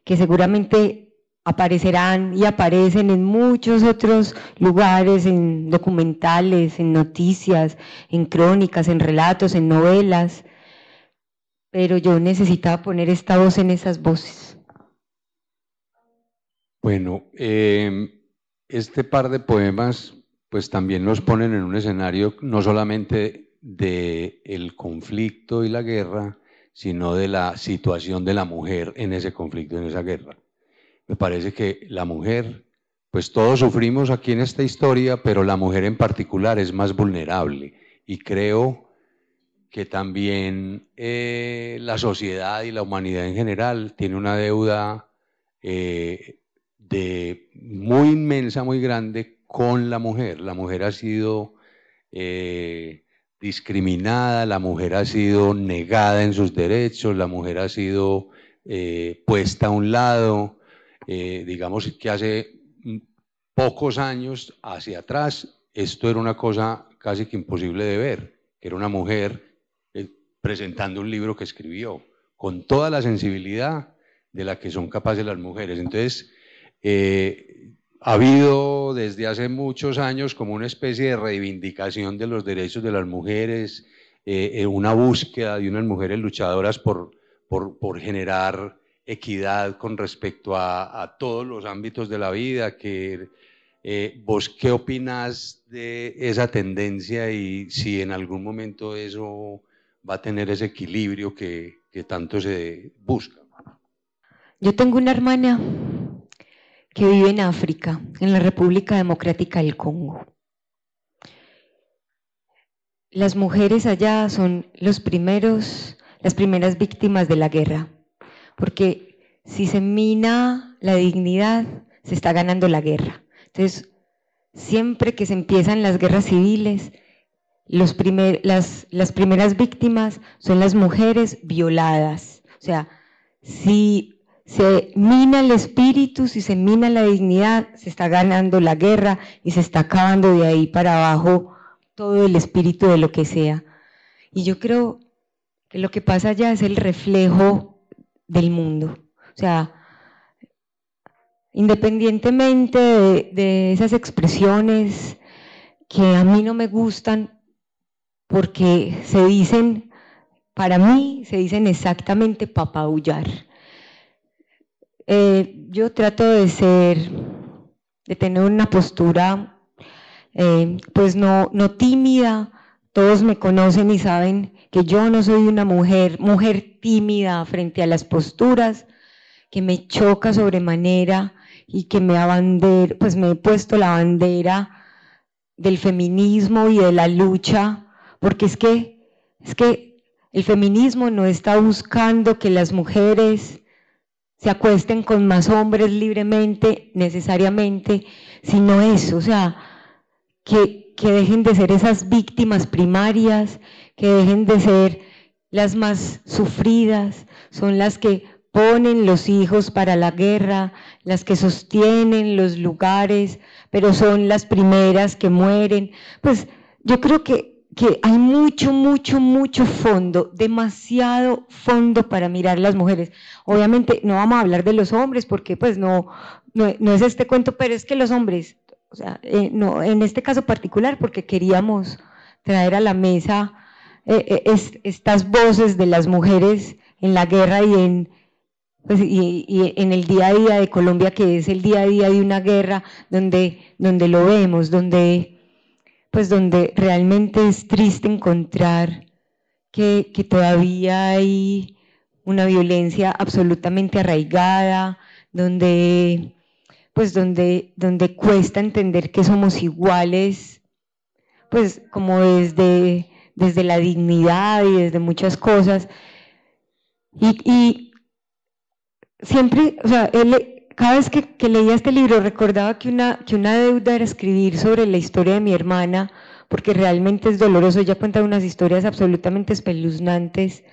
que seguramente aparecerán y aparecen en muchos otros lugares, en documentales, en noticias, en crónicas, en relatos, en novelas, pero yo necesitaba poner esta voz en esas voces. Bueno, em, este par de poemas pues también nos ponen en un escenario no solamente del el conflicto y la guerra, sino de la situación de la mujer en ese conflicto, en esa guerra. Me parece que la mujer, pues todos sufrimos aquí en esta historia, pero la mujer en particular es más vulnerable y creo que también eh, la sociedad y la humanidad en general tiene una deuda eh, de muy inmensa, muy grande con la mujer. La mujer ha sido eh, discriminada, la mujer ha sido negada en sus derechos, la mujer ha sido puesta a un lado. Eh, digamos que hace pocos años hacia atrás, esto era una cosa casi que imposible de ver, que era una mujer eh, presentando un libro que escribió, con toda la sensibilidad de la que son capaces las mujeres. Entonces, eh, ha habido desde hace muchos años como una especie de reivindicación de los derechos de las mujeres, una búsqueda de unas mujeres luchadoras por, por generar equidad con respecto a, todos los ámbitos de la vida, que eh, vos qué opinas de esa tendencia y si en algún momento eso va a tener ese equilibrio que, que tanto se busca. Yo tengo una hermana que vive en África, en la República Democrática del Congo. Las mujeres allá son los primeros, las primeras víctimas de la guerra porque si se mina la dignidad, se está ganando la guerra. Entonces, siempre que se empiezan las guerras civiles, las, primeras víctimas son las mujeres violadas. O sea, si se mina el espíritu, si se mina la dignidad, se está ganando la guerra y se está acabando de ahí para abajo todo el espíritu de lo que sea. Y yo creo que lo que pasa allá es el reflejo del mundo. O sea, independientemente de, esas expresiones que a mí no me gustan, porque se dicen, para mí, se dicen exactamente papabullar. Eh, yo trato de ser, de tener una postura, eh, pues no, no tímida, todos me conocen y saben que yo no soy una mujer, mujer tímida frente a las posturas, que me choca sobremanera y que me abander, pues me he puesto la bandera del feminismo y de la lucha, porque es que, es que el feminismo no está buscando que las mujeres se acuesten con más hombres libremente, necesariamente, sino eso, o sea, que, que dejen de ser esas víctimas primarias, que dejen de ser las más sufridas, son las que ponen los hijos para la guerra, las que sostienen los lugares, pero son las primeras que mueren. Pues yo creo que, que hay mucho, mucho, mucho fondo, demasiado fondo para mirar las mujeres. Obviamente no vamos a hablar de los hombres porque pues no, no, es este cuento, pero es que los hombres, o sea, eh, no, en este caso particular porque queríamos traer a la mesa eh, eh, estas voces de las mujeres en la guerra y en, pues, y, en el día a día de Colombia, que es el día a día de una guerra donde, donde lo vemos, donde, pues, donde realmente es triste encontrar que, que todavía hay una violencia absolutamente arraigada, donde, pues, donde, donde cuesta entender que somos iguales, pues como desde desde la dignidad y desde muchas cosas. Y, siempre, o sea, él, cada vez que, leía este libro recordaba que una, que una deuda era escribir sobre la historia de mi hermana, porque realmente es doloroso. Ella cuenta unas historias absolutamente espeluznantes.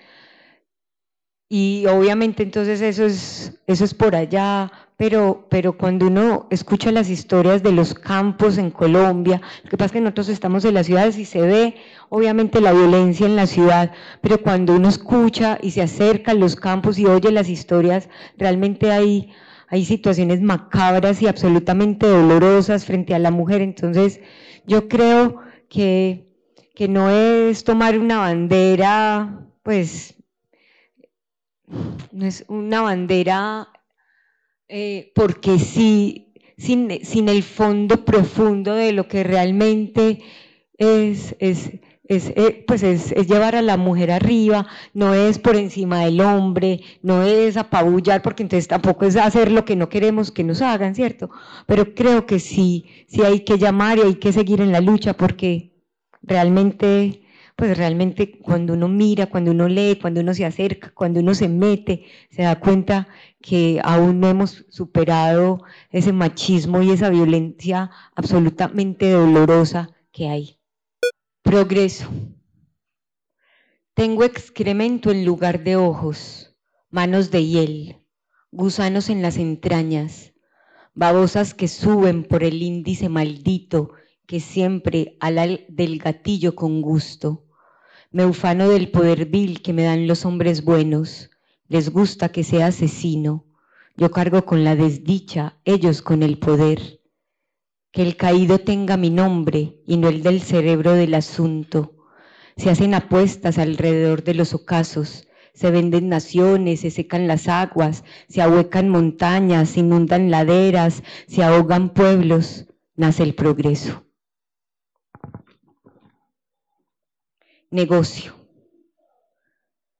Y obviamente entonces eso es, eso es por allá, pero, pero cuando uno escucha las historias de los campos en Colombia, lo que pasa es que nosotros estamos en las ciudades y se ve obviamente la violencia en la ciudad, pero cuando uno escucha y se acerca a los campos y oye las historias, realmente hay, hay situaciones macabras y absolutamente dolorosas frente a la mujer. Entonces, yo creo que, que no es tomar una bandera, pues, no es una bandera eh, porque sí, sin, sin, el fondo profundo de lo que realmente es, es, es, eh, pues es, es, llevar a la mujer arriba, no es por encima del hombre, no es apabullar, porque entonces tampoco es hacer lo que no queremos que nos hagan, ¿cierto? Pero creo que sí, sí hay que llamar y hay que seguir en la lucha porque realmente pues realmente cuando uno mira, cuando uno lee, cuando uno se acerca, cuando uno se mete, se da cuenta que aún no hemos superado ese machismo y esa violencia absolutamente dolorosa que hay. Progreso. Tengo excremento en lugar de ojos, manos de hiel, gusanos en las entrañas, babosas que suben por el índice maldito que siempre al del gatillo con gusto. Me ufano del poder vil que me dan los hombres buenos, les gusta que sea asesino, yo cargo con la desdicha, ellos con el poder. Que el caído tenga mi nombre y no el del cerebro del asunto. Se hacen apuestas alrededor de los ocasos, se venden naciones, se secan las aguas, se ahuecan montañas, se inundan laderas, se ahogan pueblos, nace el progreso. Negocio.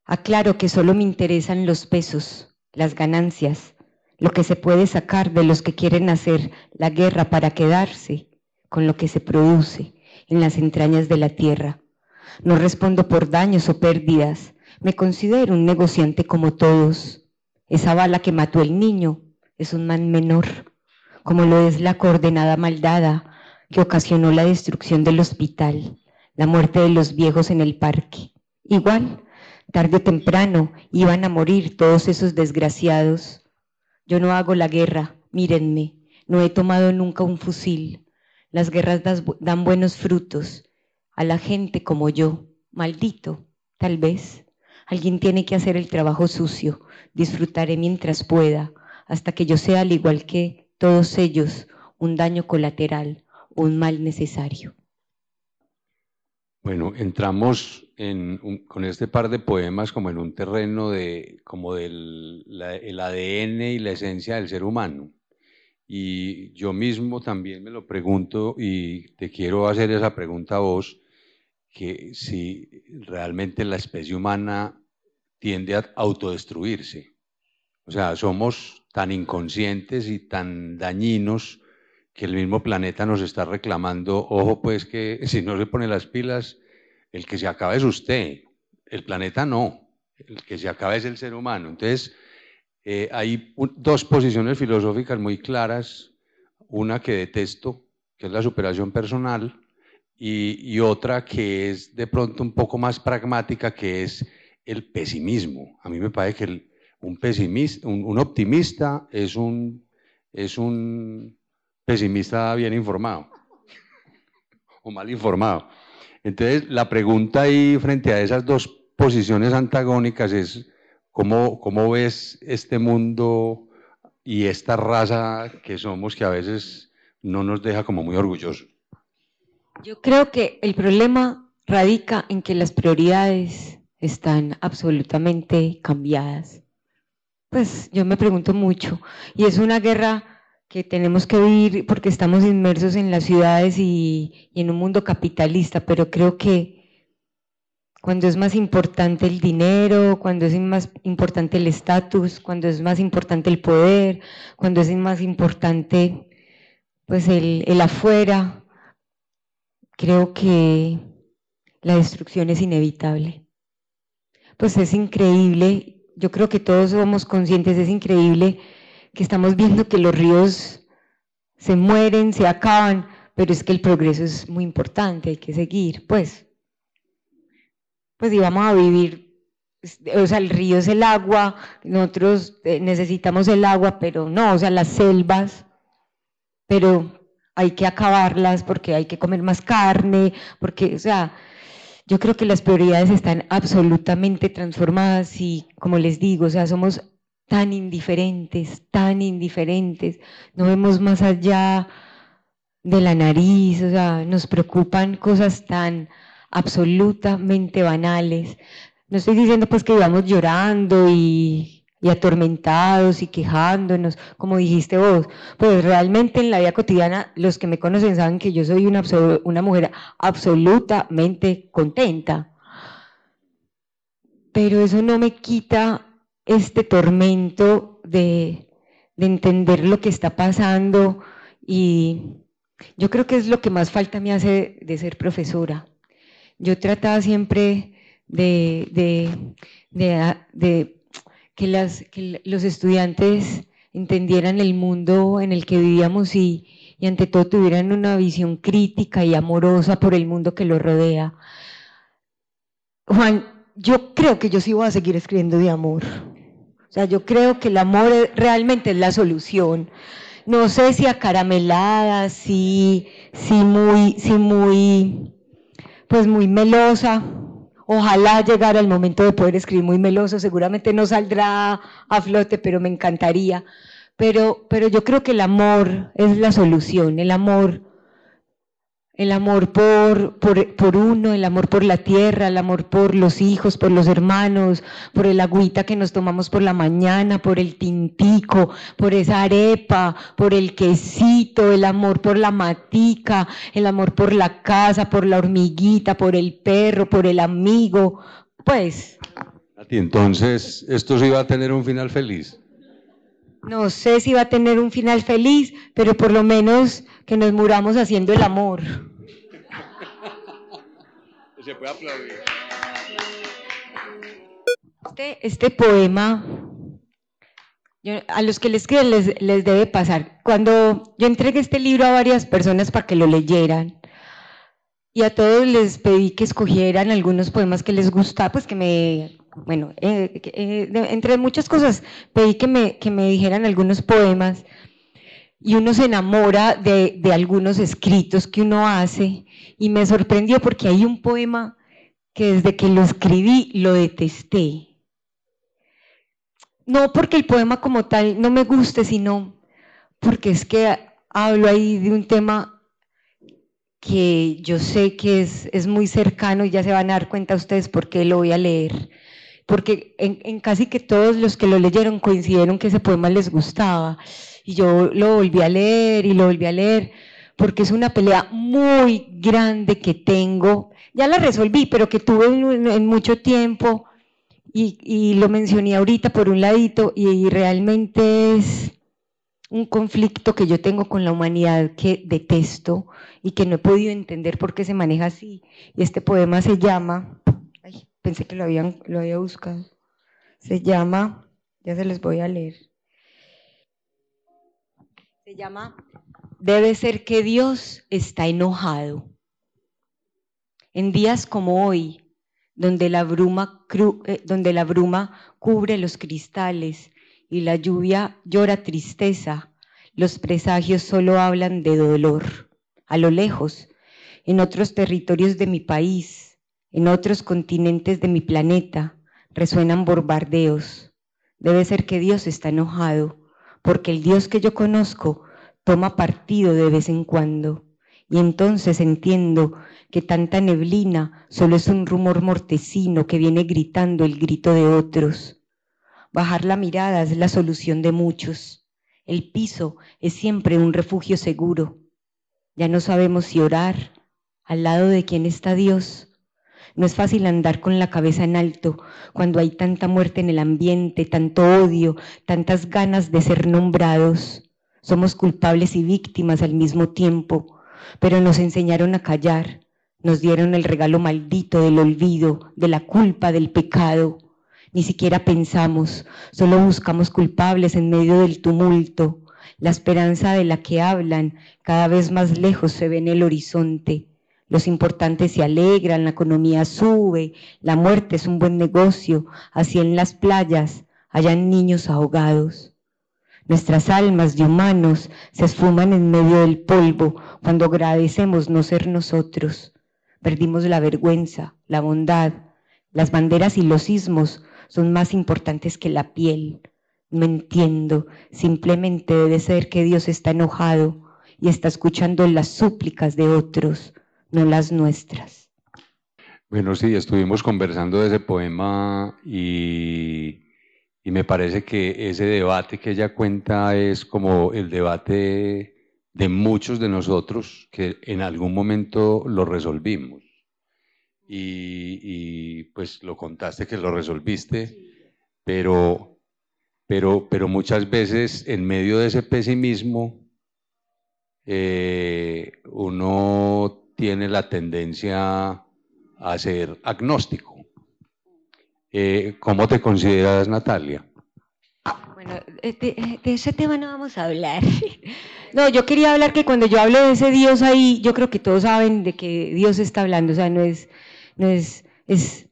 Aclaro que solo me interesan los pesos, las ganancias, lo que se puede sacar de los que quieren hacer la guerra para quedarse con lo que se produce en las entrañas de la tierra. No respondo por daños o pérdidas, me considero un negociante como todos. Esa bala que mató el niño es un man menor, como lo es la coordenada maldada que ocasionó la destrucción del hospital, la muerte de los viejos en el parque. Igual, tarde o temprano iban a morir todos esos desgraciados. Yo no hago la guerra, mírenme, no he tomado nunca un fusil. Las guerras dan buenos frutos a la gente como yo, maldito, tal vez. Alguien tiene que hacer el trabajo sucio. Disfrutaré mientras pueda, hasta que yo sea al igual que todos ellos, un daño colateral, un mal necesario. Bueno, entramos con este par de poemas como en un terreno de como del el ADN y la esencia del ser humano. Y yo mismo también me lo pregunto y te quiero hacer esa pregunta a vos que si realmente la especie humana tiende a autodestruirse. O sea, somos tan inconscientes y tan dañinos que el mismo planeta nos está reclamando, ojo pues que si no se pone las pilas, el que se acaba es usted, el planeta no, el que se acaba es el ser humano. Entonces, eh, hay dos posiciones filosóficas muy claras, una que detesto, que es la superación personal, y, otra que es de pronto un poco más pragmática, que es el pesimismo. A mí me parece que un, pesimista, un, optimista es un, es un pesimista bien informado o mal informado. Entonces, la pregunta ahí frente a esas dos posiciones antagónicas es, ¿cómo, cómo ves este mundo y esta raza que somos que a veces no nos deja como muy orgullosos? Yo creo que el problema radica en que las prioridades están absolutamente cambiadas. Pues yo me pregunto mucho, y es una guerra que tenemos que vivir porque estamos inmersos en las ciudades y, en un mundo capitalista, pero creo que cuando es más importante el dinero, cuando es más importante el estatus, cuando es más importante el poder, cuando es más importante pues el afuera, creo que la destrucción es inevitable. Pues es increíble, yo creo que todos somos conscientes, es increíble que estamos viendo que los ríos se mueren, se acaban, pero es que el progreso es muy importante, hay que seguir, pues. Pues íbamos a vivir, o sea, el río es el agua, nosotros eh, necesitamos el agua, pero no, o sea, las selvas, pero hay que acabarlas porque hay que comer más carne, porque, o sea, yo creo que las prioridades están absolutamente transformadas y, como les digo, o sea, somos tan indiferentes, tan indiferentes, no vemos más allá de la nariz, o sea, nos preocupan cosas tan absolutamente banales. No estoy diciendo pues que vivamos llorando y atormentados y quejándonos, como dijiste vos. Pues realmente en la vida cotidiana, los que me conocen saben que yo soy una mujer absolutamente contenta. Pero eso no me quita este tormento de, de entender lo que está pasando y yo creo que es lo que más falta me hace de ser profesora. Yo trataba siempre de, que, los estudiantes entendieran el mundo en el que vivíamos y, y ante todo tuvieran una visión crítica y amorosa por el mundo que los rodea. Juan, yo creo que yo sí voy a seguir escribiendo de amor. O sea, yo creo que el amor realmente es la solución. No sé si acaramelada, si, si muy, si muy, pues muy melosa. Ojalá llegara el momento de poder escribir muy meloso. Seguramente no saldrá a flote, pero me encantaría. Pero, pero yo creo que el amor es la solución. El amor el amor por, por, uno, el amor por la tierra, el amor por los hijos, por los hermanos, por el agüita que nos tomamos por la mañana, por el tintico, por esa arepa, por el quesito, el amor por la matica, el amor por la casa, por la hormiguita, por el perro, por el amigo. Pues. Entonces, ¿esto sí va a tener un final feliz? No sé si va a tener un final feliz, pero por lo menos que nos muramos haciendo el amor. Se puede aplaudir. Este, este poema, a los que les quede les, les debe pasar. Cuando yo entregué este libro a varias personas para que lo leyeran, y a todos les pedí que escogieran algunos poemas que les gustaba, pues que me bueno, eh, eh, entre muchas cosas, pedí que me, que me dijeran algunos poemas y uno se enamora de, de, algunos escritos que uno hace y me sorprendió porque hay un poema que desde que lo escribí lo detesté. No porque el poema como tal no me guste, sino porque es que hablo ahí de un tema que yo sé que es, es muy cercano y ya se van a dar cuenta ustedes por qué lo voy a leer porque en, casi que todos los que lo leyeron coincidieron que ese poema les gustaba. Y yo lo volví a leer y lo volví a leer, porque es una pelea muy grande que tengo. Ya la resolví, pero que tuve en, mucho tiempo y, y, lo mencioné ahorita por un ladito y realmente es un conflicto que yo tengo con la humanidad que detesto y que no he podido entender por qué se maneja así. Y este poema se llama pensé que lo, habían, lo había buscado. Se llama, ya se les voy a leer. Se llama, debe ser que Dios está enojado. En días como hoy, donde la bruma, eh, donde la bruma cubre los cristales y la lluvia llora tristeza, los presagios solo hablan de dolor. A lo lejos, en otros territorios de mi país, en otros continentes de mi planeta resuenan bombardeos. Debe ser que Dios está enojado, porque el Dios que yo conozco toma partido de vez en cuando. Y entonces entiendo que tanta neblina solo es un rumor mortecino que viene gritando el grito de otros. Bajar la mirada es la solución de muchos. El piso es siempre un refugio seguro. Ya no sabemos si orar al lado de quién está Dios no es fácil andar con la cabeza en alto cuando hay tanta muerte en el ambiente, tanto odio, tantas ganas de ser nombrados. Somos culpables y víctimas al mismo tiempo, pero nos enseñaron a callar, nos dieron el regalo maldito del olvido, de la culpa, del pecado. Ni siquiera pensamos, solo buscamos culpables en medio del tumulto. La esperanza de la que hablan cada vez más lejos se ve en el horizonte los importantes se alegran, la economía sube, la muerte es un buen negocio, así en las playas hayan niños ahogados. Nuestras almas de humanos se esfuman en medio del polvo cuando agradecemos no ser nosotros. Perdimos la vergüenza, la bondad. Las banderas y los sismos son más importantes que la piel. No entiendo, simplemente debe ser que Dios está enojado y está escuchando las súplicas de otros no las nuestras. Bueno, sí, estuvimos conversando de ese poema y, me parece que ese debate que ella cuenta es como el debate de muchos de nosotros que en algún momento lo resolvimos. Y, pues lo contaste que lo resolviste, pero, pero, pero muchas veces en medio de ese pesimismo eh, uno tiene la tendencia a ser agnóstico. Eh, ¿Cómo te consideras, Natalia? Bueno, de, ese tema no vamos a hablar. No, yo quería hablar que cuando yo hablo de ese Dios ahí, yo creo que todos saben de que Dios está hablando, o sea, no es, no es, es,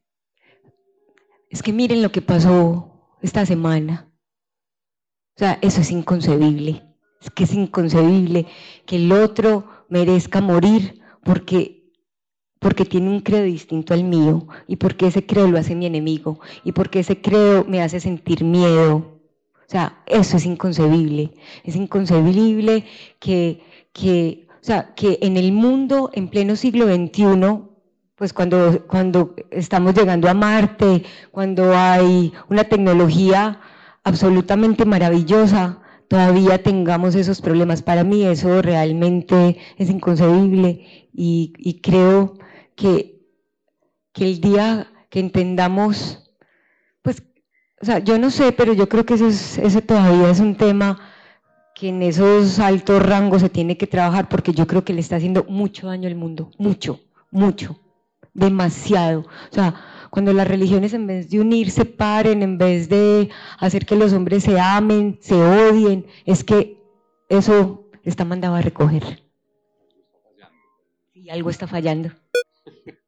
es que miren lo que pasó esta semana. O sea, eso es inconcebible. Es que es inconcebible que el otro merezca morir porque, porque tiene un credo distinto al mío y porque ese credo lo hace mi enemigo y porque ese credo me hace sentir miedo. O sea, eso es inconcebible. Es inconcebible que, que, o sea, que en el mundo en pleno siglo XXI pues cuando, cuando estamos llegando a Marte, cuando hay una tecnología absolutamente maravillosa, todavía tengamos esos problemas. Para mí eso realmente es inconcebible y, creo que, que, el día que entendamos, pues, o sea, yo no sé, pero yo creo que ese todavía es un tema que en esos altos rangos se tiene que trabajar porque yo creo que le está haciendo mucho daño al mundo, mucho, mucho demasiado. O sea, cuando las religiones en vez de unirse paren, en vez de hacer que los hombres se amen, se odien, es que eso está mandado a recoger. Y algo está fallando.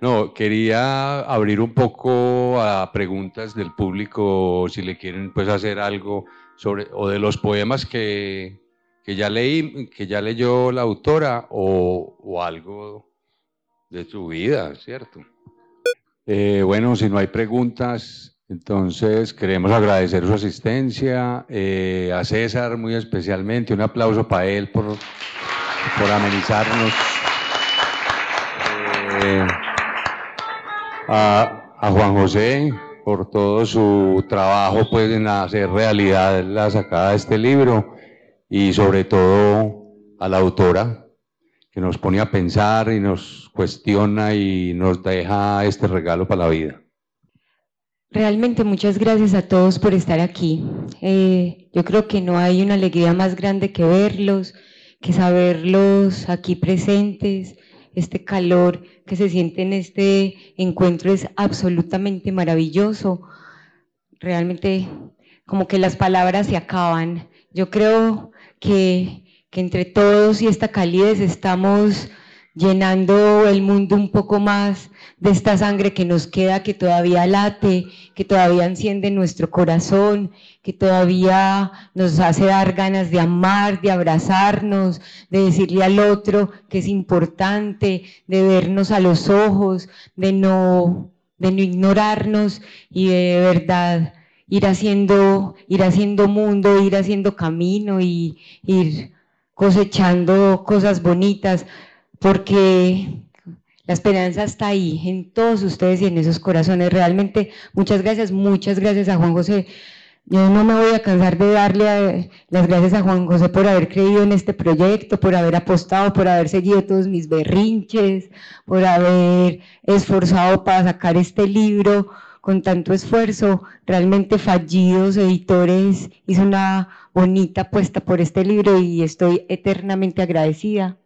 No, quería abrir un poco a preguntas del público, si le quieren pues hacer algo sobre, o de los poemas que, que ya leí, que ya leyó la autora, o, o algo de su vida, ¿cierto? Eh, bueno, si no hay preguntas, entonces queremos agradecer su asistencia, eh, a César muy especialmente, un aplauso para él por, por amenizarnos. Eh, a, a, Juan José por todo su trabajo pues, en hacer realidad la sacada de este libro y sobre todo a la autora que nos pone a pensar y nos cuestiona y nos deja este regalo para la vida. Realmente muchas gracias a todos por estar aquí. Eh, yo creo que no hay una alegría más grande que verlos, que saberlos aquí presentes. Este calor que se siente en este encuentro es absolutamente maravilloso. Realmente como que las palabras se acaban. Yo creo que que entre todos y esta calidez estamos llenando el mundo un poco más de esta sangre que nos queda, que todavía late, que todavía enciende nuestro corazón, que todavía nos hace dar ganas de amar, de abrazarnos, de decirle al otro que es importante, de vernos a los ojos, de no, ignorarnos y de verdad ir haciendo, ir haciendo mundo, ir haciendo camino y ir cosechando cosas bonitas, porque la esperanza está ahí, en todos ustedes y en esos corazones. Realmente, muchas gracias, muchas gracias a Juan José. Yo no me voy a cansar de darle las gracias a Juan José por haber creído en este proyecto, por haber apostado, por haber seguido todos mis berrinches, por haber esforzado para sacar este libro con tanto esfuerzo. Realmente Fallidos Editores hizo una bonita apuesta por este libro y estoy eternamente agradecida.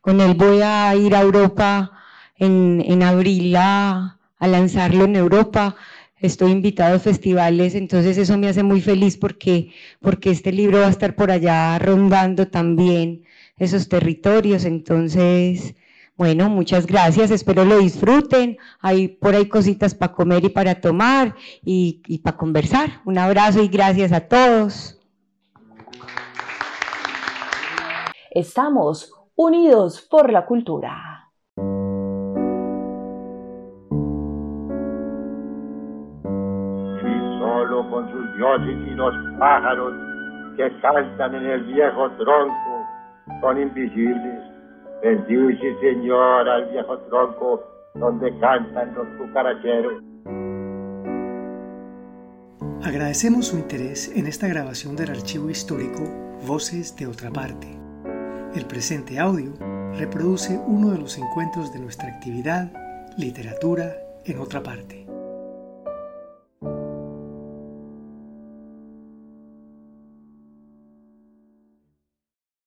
Con él voy a ir a Europa en, en abril a, a lanzarlo en Europa estoy invitado a festivales, entonces eso me hace muy feliz porque, porque este libro va a estar por allá rondando también esos territorios, entonces, bueno, muchas gracias, espero lo disfruten, hay por ahí cositas para comer y para tomar y, y para conversar. Un abrazo y gracias a todos. Estamos unidos por la cultura. Con sus dioses y los pájaros que cantan en el viejo tronco son invisibles. Bendice, Señor, al viejo tronco donde cantan los cucaracheros. Agradecemos su interés en esta grabación del archivo histórico Voces de otra parte. El presente audio reproduce uno de los encuentros de nuestra actividad Literatura en otra parte.